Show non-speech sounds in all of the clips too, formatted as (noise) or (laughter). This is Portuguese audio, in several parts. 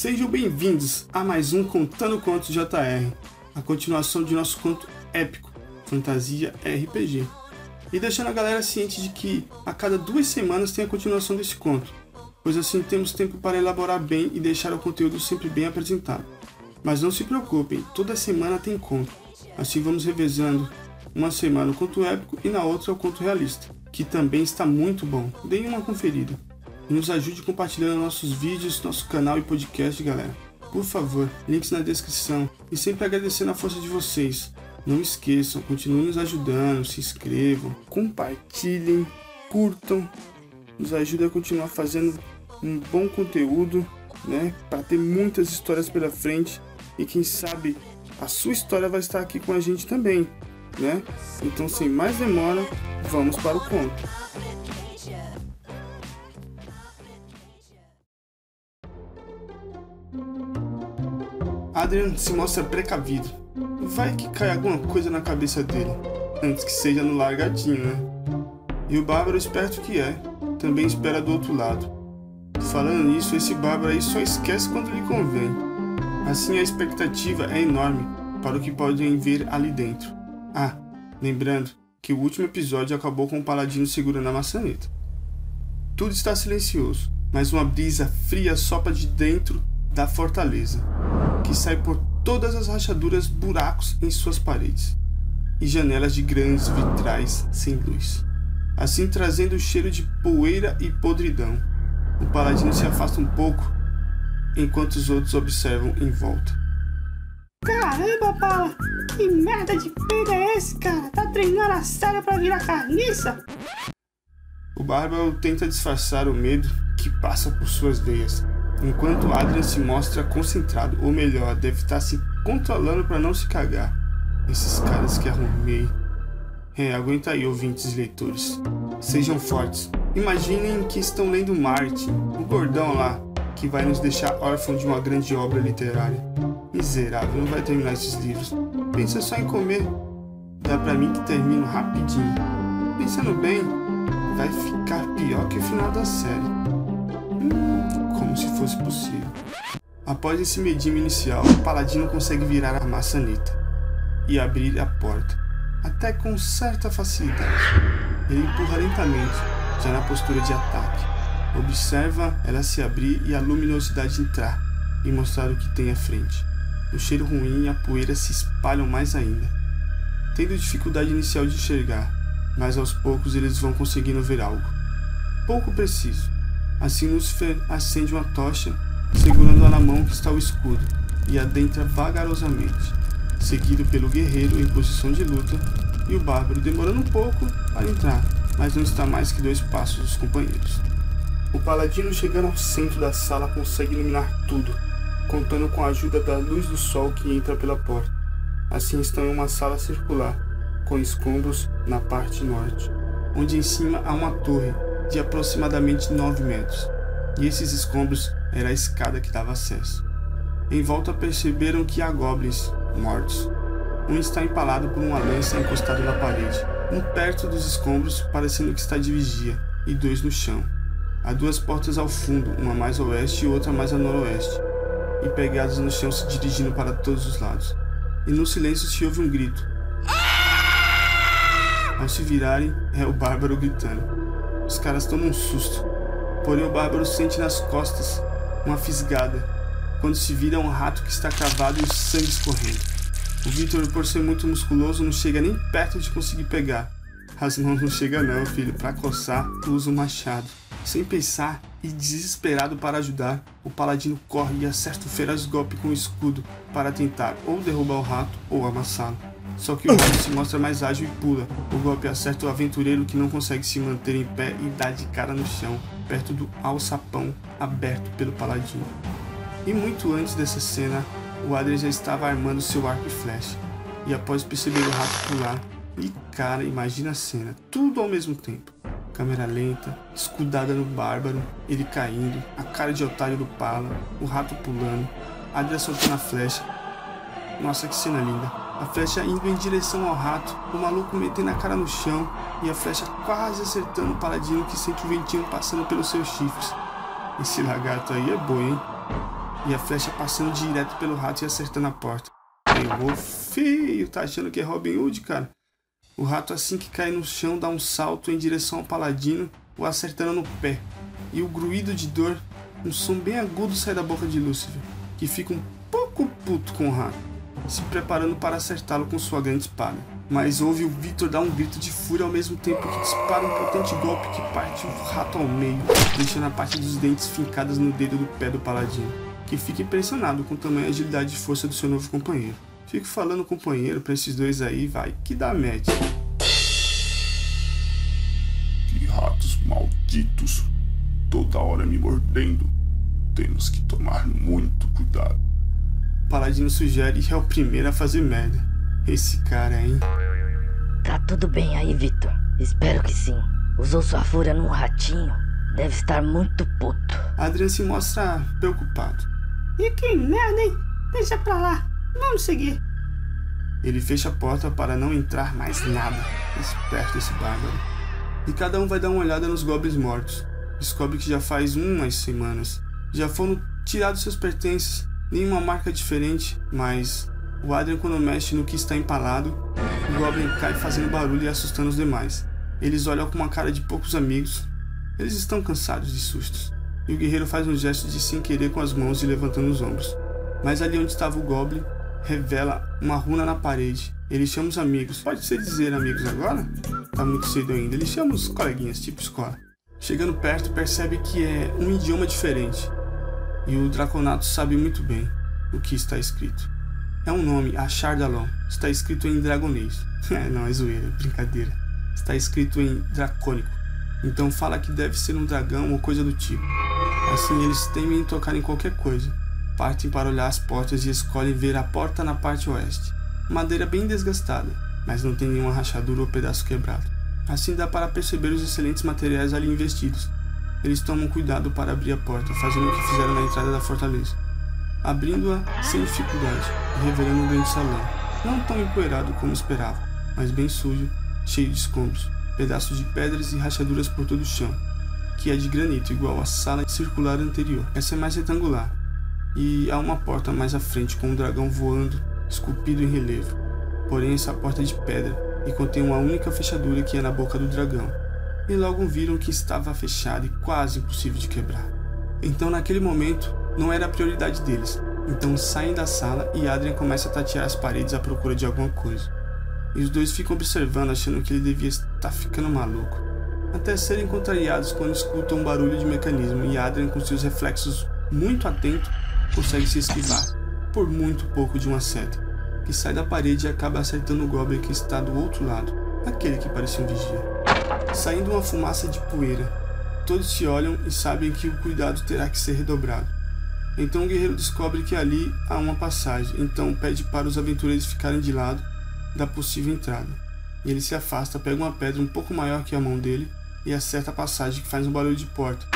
Sejam bem-vindos a mais um Contando Contos JR, a continuação de nosso conto épico, Fantasia RPG. E deixando a galera ciente de que a cada duas semanas tem a continuação desse conto, pois assim temos tempo para elaborar bem e deixar o conteúdo sempre bem apresentado. Mas não se preocupem, toda semana tem conto, assim vamos revezando uma semana o conto épico e na outra o conto realista, que também está muito bom. Deem uma conferida e nos ajude compartilhando nossos vídeos, nosso canal e podcast, galera. Por favor, links na descrição e sempre agradecendo a força de vocês. Não esqueçam, continuem nos ajudando, se inscrevam, compartilhem, curtam, nos ajuda a continuar fazendo um bom conteúdo, né? Para ter muitas histórias pela frente e quem sabe a sua história vai estar aqui com a gente também, né? Então, sem mais demora, vamos para o conto. Adrian se mostra precavido. Vai que cai alguma coisa na cabeça dele, antes que seja no largadinho, né? E o bárbaro, esperto que é, também espera do outro lado. Falando nisso, esse bárbaro aí só esquece quando lhe convém. Assim a expectativa é enorme para o que podem ver ali dentro. Ah, lembrando que o último episódio acabou com o paladino segurando a maçaneta. Tudo está silencioso, mas uma brisa fria sopra de dentro da fortaleza que sai por todas as rachaduras, buracos em suas paredes e janelas de grandes vitrais sem luz, assim trazendo o cheiro de poeira e podridão. O paladino se afasta um pouco, enquanto os outros observam em volta. Caramba, Paula! Que merda de peido é esse, cara? Tá treinando a sério pra virar carniça? O bárbaro tenta disfarçar o medo que passa por suas veias, enquanto Adrian se mostra concentrado, ou melhor, deve estar se controlando para não se cagar. Esses caras que arrumei. É, aguenta aí, ouvintes e leitores. Sejam fortes. Imaginem que estão lendo Martin, o gordão lá, que vai nos deixar órfão de uma grande obra literária. Miserável, não vai terminar esses livros. Pensa só em comer. Dá pra mim que termino rapidinho. Pensando bem, vai ficar pior que o final da série como se fosse possível. Após esse medinho inicial, o paladino consegue virar a maçaneta e abrir a porta, até com certa facilidade. Ele empurra lentamente, já na postura de ataque. Observa ela se abrir e a luminosidade entrar e mostrar o que tem à frente. O cheiro ruim e a poeira se espalham mais ainda. Tendo dificuldade inicial de enxergar, mas aos poucos eles vão conseguindo ver algo. Pouco preciso, Assim Lúcifer acende uma tocha, segurando-a na mão que está o escudo, e adentra vagarosamente, seguido pelo guerreiro em posição de luta e o bárbaro demorando um pouco para entrar, mas não está mais que dois passos dos companheiros. O paladino chegando ao centro da sala consegue iluminar tudo, contando com a ajuda da luz do sol que entra pela porta. Assim estão em uma sala circular, com escombros na parte norte, onde em cima há uma torre de aproximadamente 9 metros, e esses escombros era a escada que dava acesso. Em volta perceberam que há goblins mortos. Um está empalado por uma lança encostada na parede, um perto dos escombros, parecendo que está de vigia, e dois no chão. Há duas portas ao fundo, uma mais a oeste e outra mais a noroeste, e pegadas no chão se dirigindo para todos os lados. E no silêncio se ouve um grito. Ao se virarem, é o bárbaro gritando. Os caras tomam um susto. Porém, o bárbaro sente nas costas uma fisgada, quando se vira um rato que está cravado e o sangue escorrendo. O Victor, por ser muito musculoso, não chega nem perto de conseguir pegar. As mãos não chegam não, filho. Para coçar, usa o machado. Sem pensar e desesperado para ajudar, o paladino corre e acerta o feroz golpe com o escudo para tentar ou derrubar o rato ou amassá-lo. Só que o rato se mostra mais ágil e pula. O golpe acerta o aventureiro que não consegue se manter em pé e dá de cara no chão, perto do alçapão aberto pelo paladino. E muito antes dessa cena, o Adrian já estava armando seu arco e flecha. E após perceber o rato pular, e cara, imagina a cena, tudo ao mesmo tempo. Câmera lenta, escudada no bárbaro, ele caindo, a cara de otário do pala, o rato pulando, Adrian soltando a flecha. Nossa, que cena linda a flecha indo em direção ao rato, o maluco metendo a cara no chão e a flecha quase acertando o paladino que sente o ventinho passando pelos seus chifres. Esse lagarto aí é boi, hein? e a flecha passando direto pelo rato e acertando a porta. Errou feio, tá achando que é Robin Hood, cara? O rato, assim que cai no chão, dá um salto em direção ao paladino, o acertando no pé. E o gruído de dor, um som bem agudo sai da boca de Lúcifer, que fica um pouco puto com o rato, se preparando para acertá-lo com sua grande espada. Mas ouve o Victor dar um grito de fúria ao mesmo tempo que dispara um potente golpe que parte o rato ao meio, deixando a parte dos dentes fincadas no dedo do pé do paladino, que fica impressionado com o tamanho, agilidade e força do seu novo companheiro. Fico falando companheiro pra esses dois aí, vai, que dá match. Que ratos malditos, toda hora me mordendo. Temos que tomar muito cuidado. Paladino sugere e é o primeiro a fazer merda. Esse cara, hein? Tá tudo bem aí, Vitor. Espero que sim. Usou sua fúria num ratinho. Deve estar muito puto. Adrian se mostra preocupado. E que merda, hein? Deixa pra lá. Vamos seguir. Ele fecha a porta para não entrar mais nada. Esperto esse bárbaro. E cada um vai dar uma olhada nos goblins mortos. Descobre que já faz umas semanas. Já foram tirados seus pertences, nenhuma marca diferente, mas o Adrian quando mexe no que está empalado, o Goblin cai fazendo barulho e assustando os demais. Eles olham com uma cara de poucos amigos. Eles estão cansados de sustos. E o guerreiro faz um gesto de sem querer com as mãos e levantando os ombros. Mas ali onde estava o Goblin, revela uma runa na parede. Ele chama os amigos. Pode ser dizer amigos agora? Tá muito cedo ainda. Ele chama os coleguinhas, tipo escola. Chegando perto, percebe que é um idioma diferente. E o Draconato sabe muito bem o que está escrito. É um nome, Achardalon. Está escrito em dragonês. (laughs) É, não, é zoeira, é brincadeira. Está escrito em dracônico. Então fala que deve ser um dragão ou coisa do tipo. Assim eles temem tocar em qualquer coisa. Partem para olhar as portas e escolhem ver a porta na parte oeste. Madeira bem desgastada, mas não tem nenhuma rachadura ou pedaço quebrado. Assim dá para perceber os excelentes materiais ali investidos. Eles tomam cuidado para abrir a porta, fazendo o que fizeram na entrada da fortaleza abrindo-a sem dificuldade e revelando um grande salão, não tão empoeirado como esperava, mas bem sujo, cheio de escombros, pedaços de pedras e rachaduras por todo o chão, que é de granito igual à sala circular anterior. Essa é mais retangular, e há uma porta mais à frente com um dragão voando, esculpido em relevo. Porém, essa porta é de pedra e contém uma única fechadura que é na boca do dragão. E logo viram que estava fechada e quase impossível de quebrar. Então, naquele momento, não era a prioridade deles. Então saem da sala e Adrian começa a tatear as paredes à procura de alguma coisa. E os dois ficam observando, achando que ele devia estar ficando maluco. Até serem contrariados quando escutam um barulho de mecanismo e Adrian, com seus reflexos muito atentos, consegue se esquivar, por muito pouco de uma seta, que sai da parede e acaba acertando o Goblin que está do outro lado, aquele que parecia um vigia. Saindo uma fumaça de poeira, todos se olham e sabem que o cuidado terá que ser redobrado. Então o guerreiro descobre que ali há uma passagem, então pede para os aventureiros ficarem de lado da possível entrada. Ele se afasta, pega uma pedra um pouco maior que a mão dele e acerta a passagem que faz um barulho de porta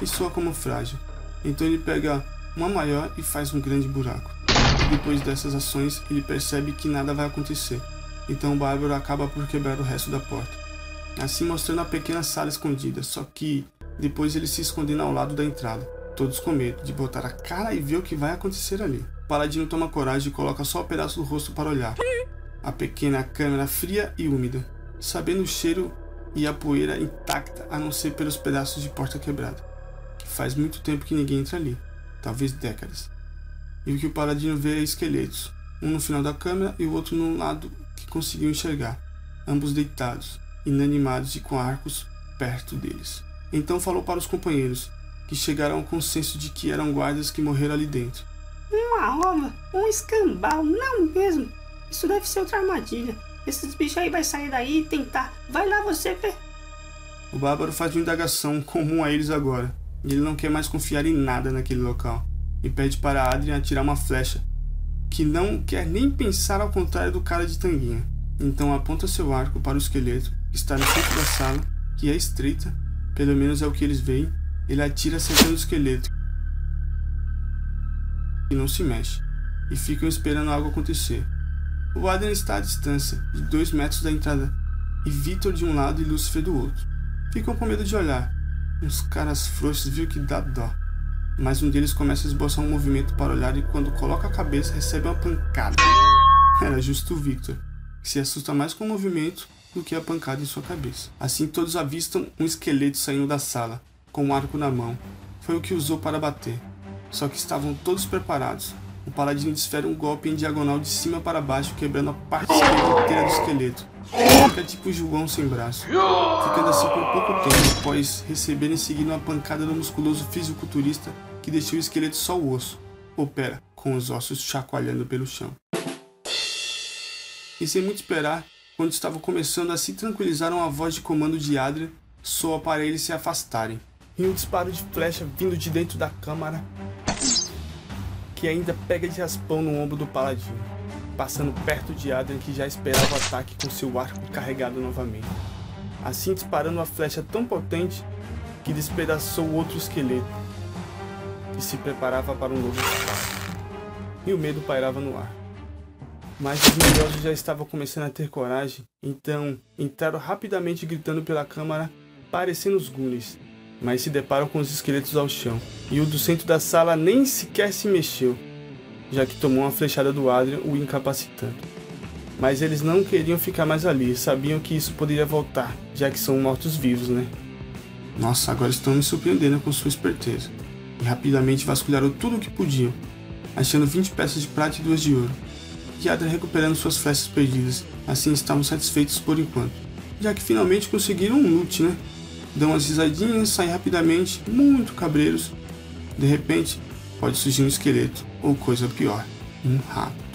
e soa como frágil. Então ele pega uma maior e faz um grande buraco. Depois dessas ações, ele percebe que nada vai acontecer. Então o bárbaro acaba por quebrar o resto da porta. Assim mostrando a pequena sala escondida, só que depois ele se escondendo ao lado da entrada todos com medo de botar a cara e ver o que vai acontecer ali. O paladino toma coragem e coloca só o um pedaço do rosto para olhar. A pequena câmera fria e úmida, sabendo o cheiro e a poeira intacta, a não ser pelos pedaços de porta quebrada. Que faz muito tempo que ninguém entra ali, talvez décadas. E o que o paladino vê é esqueletos, um no final da câmera e o outro no lado que conseguiu enxergar, ambos deitados, inanimados e com arcos perto deles. Então falou para os companheiros, que chegaram ao consenso de que eram guardas que morreram ali dentro. Uma ova, um escambau, não mesmo. Isso deve ser outra armadilha. Esses bichos aí vai sair daí e tentar. Vai lá você ver. O bárbaro faz uma indagação comum a eles agora. Ele não quer mais confiar em nada naquele local. E pede para Adrian atirar uma flecha, que não quer nem pensar ao contrário do cara de tanguinha. Então aponta seu arco para o esqueleto, que está no centro da sala, que é estreita, pelo menos é o que eles veem, ele atira acertando o esqueleto. E não se mexe. E ficam esperando algo acontecer. O Adrian está à distância, de dois metros da entrada, e Victor de um lado e Lucifer do outro. Ficam com medo de olhar. Uns caras frouxos viu que dá dó. mas um deles começa a esboçar um movimento para olhar e quando coloca a cabeça recebe uma pancada. (laughs) Era justo o Victor, que se assusta mais com o movimento do que a pancada em sua cabeça. Assim todos avistam um esqueleto saindo da sala, com um arco na mão. Foi o que usou para bater. Só que estavam todos preparados. O paladino desfere um golpe em diagonal de cima para baixo, quebrando a parte inteira do esqueleto. Fica tipo João sem braço, ficando assim por pouco tempo após receber em seguida uma pancada do musculoso fisiculturista que deixou o esqueleto só o osso. Opera, com os ossos chacoalhando pelo chão. E sem muito esperar, quando estavam começando a se tranquilizar, uma voz de comando de Adrian soa para eles se afastarem. E um disparo de flecha vindo de dentro da câmara que ainda pega de raspão no ombro do paladino, passando perto de Adrian que já esperava o ataque com seu arco carregado novamente. Assim disparando uma flecha tão potente que despedaçou outro esqueleto, que se preparava para um novo disparo. E o medo pairava no ar. Mas os medrosos já estavam começando a ter coragem, então entraram rapidamente gritando pela câmara, parecendo os Gunis, mas se deparam com os esqueletos ao chão, e o do centro da sala nem sequer se mexeu, já que tomou uma flechada do Adrian, o incapacitando. Mas eles não queriam ficar mais ali, sabiam que isso poderia voltar, já que são mortos-vivos, né? Nossa, agora estão me surpreendendo com sua esperteza. E rapidamente vasculharam tudo o que podiam, achando 20 peças de prata e duas de ouro e recuperando suas flechas perdidas. Assim estavam satisfeitos por enquanto, já que finalmente conseguiram um loot, né? Dão umas risadinhas, saem rapidamente, muito cabreiros. De repente, pode surgir um esqueleto, ou coisa pior, um rato.